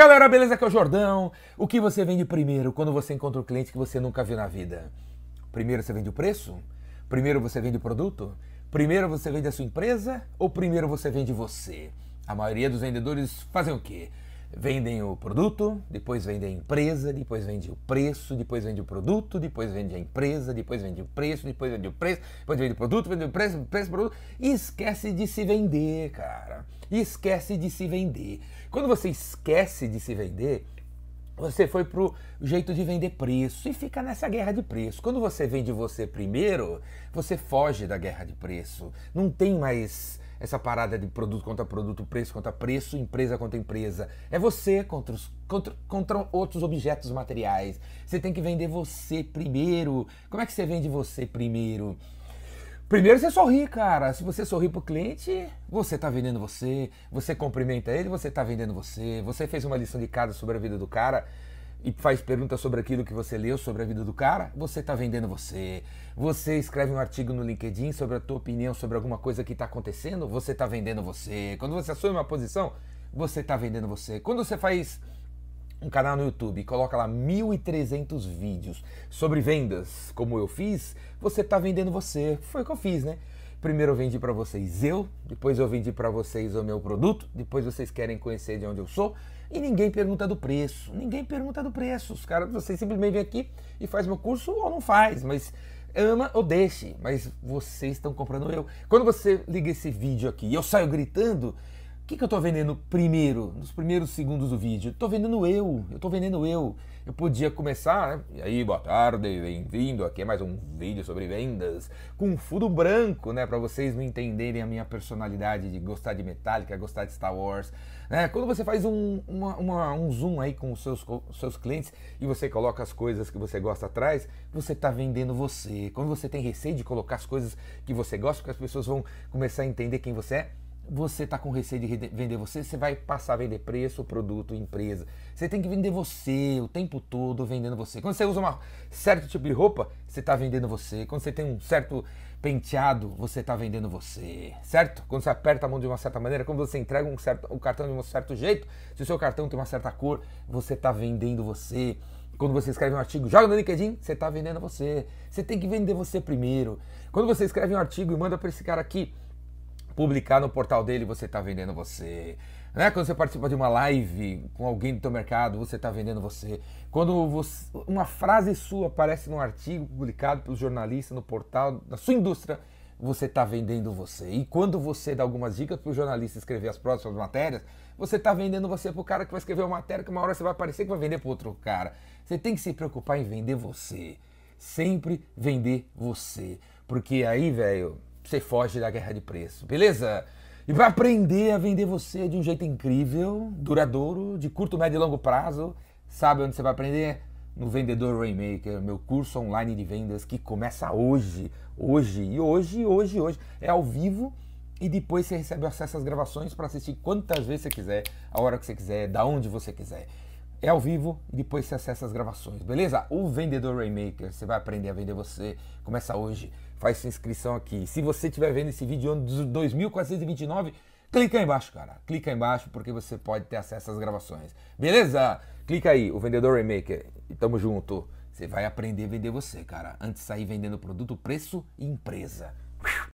galera, beleza? Aqui é o Jordão. O que você vende primeiro quando você encontra um cliente que você nunca viu na vida? Primeiro você vende o preço? Primeiro você vende o produto? Primeiro você vende a sua empresa? Ou primeiro você vende você? A maioria dos vendedores fazem o quê? Vendem o produto, depois vende a empresa, depois vende o preço, depois vende o produto, depois vende a empresa, depois vende o preço, depois vende o preço, depois vende o produto, vende o preço, preço, produto. E esquece de se vender, cara. Esquece de se vender. Quando você esquece de se vender, você foi pro jeito de vender preço e fica nessa guerra de preço. Quando você vende você primeiro, você foge da guerra de preço. Não tem mais essa parada de produto contra produto, preço contra preço, empresa contra empresa. É você contra, os, contra, contra outros objetos materiais. Você tem que vender você primeiro. Como é que você vende você primeiro? Primeiro você sorri, cara. Se você sorrir pro cliente, você tá vendendo você. Você cumprimenta ele, você tá vendendo você. Você fez uma lição de casa sobre a vida do cara e faz perguntas sobre aquilo que você leu sobre a vida do cara, você está vendendo você. Você escreve um artigo no LinkedIn sobre a tua opinião sobre alguma coisa que está acontecendo, você está vendendo você. Quando você assume uma posição, você está vendendo você. Quando você faz um canal no YouTube e coloca lá 1.300 vídeos sobre vendas, como eu fiz, você está vendendo você. Foi o que eu fiz, né? Primeiro eu vendi para vocês eu, depois eu vendi para vocês o meu produto, depois vocês querem conhecer de onde eu sou e ninguém pergunta do preço. Ninguém pergunta do preço. Os caras, vocês simplesmente vêm aqui e faz meu curso ou não faz, mas ama ou deixe, mas vocês estão comprando eu. Quando você liga esse vídeo aqui e eu saio gritando, que, que eu estou vendendo primeiro, nos primeiros segundos do vídeo? Estou vendendo eu, eu estou vendendo eu. Eu podia começar, né? E aí, boa tarde, bem-vindo. Aqui é mais um vídeo sobre vendas com fundo branco, né? Para vocês não entenderem a minha personalidade de gostar de Metallica, gostar de Star Wars. Né? Quando você faz um, uma, uma, um zoom aí com os seus, os seus clientes e você coloca as coisas que você gosta atrás, você está vendendo você. Quando você tem receio de colocar as coisas que você gosta, porque as pessoas vão começar a entender quem você é, você está com receio de vender você, você vai passar a vender preço, produto, empresa. Você tem que vender você o tempo todo vendendo você. Quando você usa um certo tipo de roupa, você está vendendo você. Quando você tem um certo penteado, você está vendendo você, certo? Quando você aperta a mão de uma certa maneira, quando você entrega um, certo, um cartão de um certo jeito, se o seu cartão tem uma certa cor, você está vendendo você. Quando você escreve um artigo, joga no LinkedIn, você está vendendo você. Você tem que vender você primeiro. Quando você escreve um artigo e manda para esse cara aqui, publicar no portal dele, você está vendendo você. Né? Quando você participa de uma live com alguém do teu mercado, você está vendendo você. Quando você, uma frase sua aparece num artigo publicado pelo jornalista no portal da sua indústria, você está vendendo você. E quando você dá algumas dicas para o jornalista escrever as próximas matérias, você está vendendo você para o cara que vai escrever uma matéria que uma hora você vai aparecer que vai vender para outro cara. Você tem que se preocupar em vender você. Sempre vender você. Porque aí, velho, você foge da guerra de preço, beleza? E vai aprender a vender você de um jeito incrível, duradouro, de curto, médio e longo prazo. Sabe onde você vai aprender? No Vendedor Rainmaker, meu curso online de vendas que começa hoje. Hoje, e hoje, hoje, hoje. É ao vivo e depois você recebe acesso às gravações para assistir quantas vezes você quiser, a hora que você quiser, da onde você quiser. É ao vivo e depois você acessa as gravações, beleza? O Vendedor Rainmaker, você vai aprender a vender você. Começa hoje faz sua inscrição aqui. Se você estiver vendo esse vídeo ano 2429, clica aí embaixo, cara. Clica aí embaixo porque você pode ter acesso às gravações. Beleza? Clica aí, o Vendedor Remaker. E tamo junto. Você vai aprender a vender você, cara. Antes de sair vendendo produto, preço e empresa.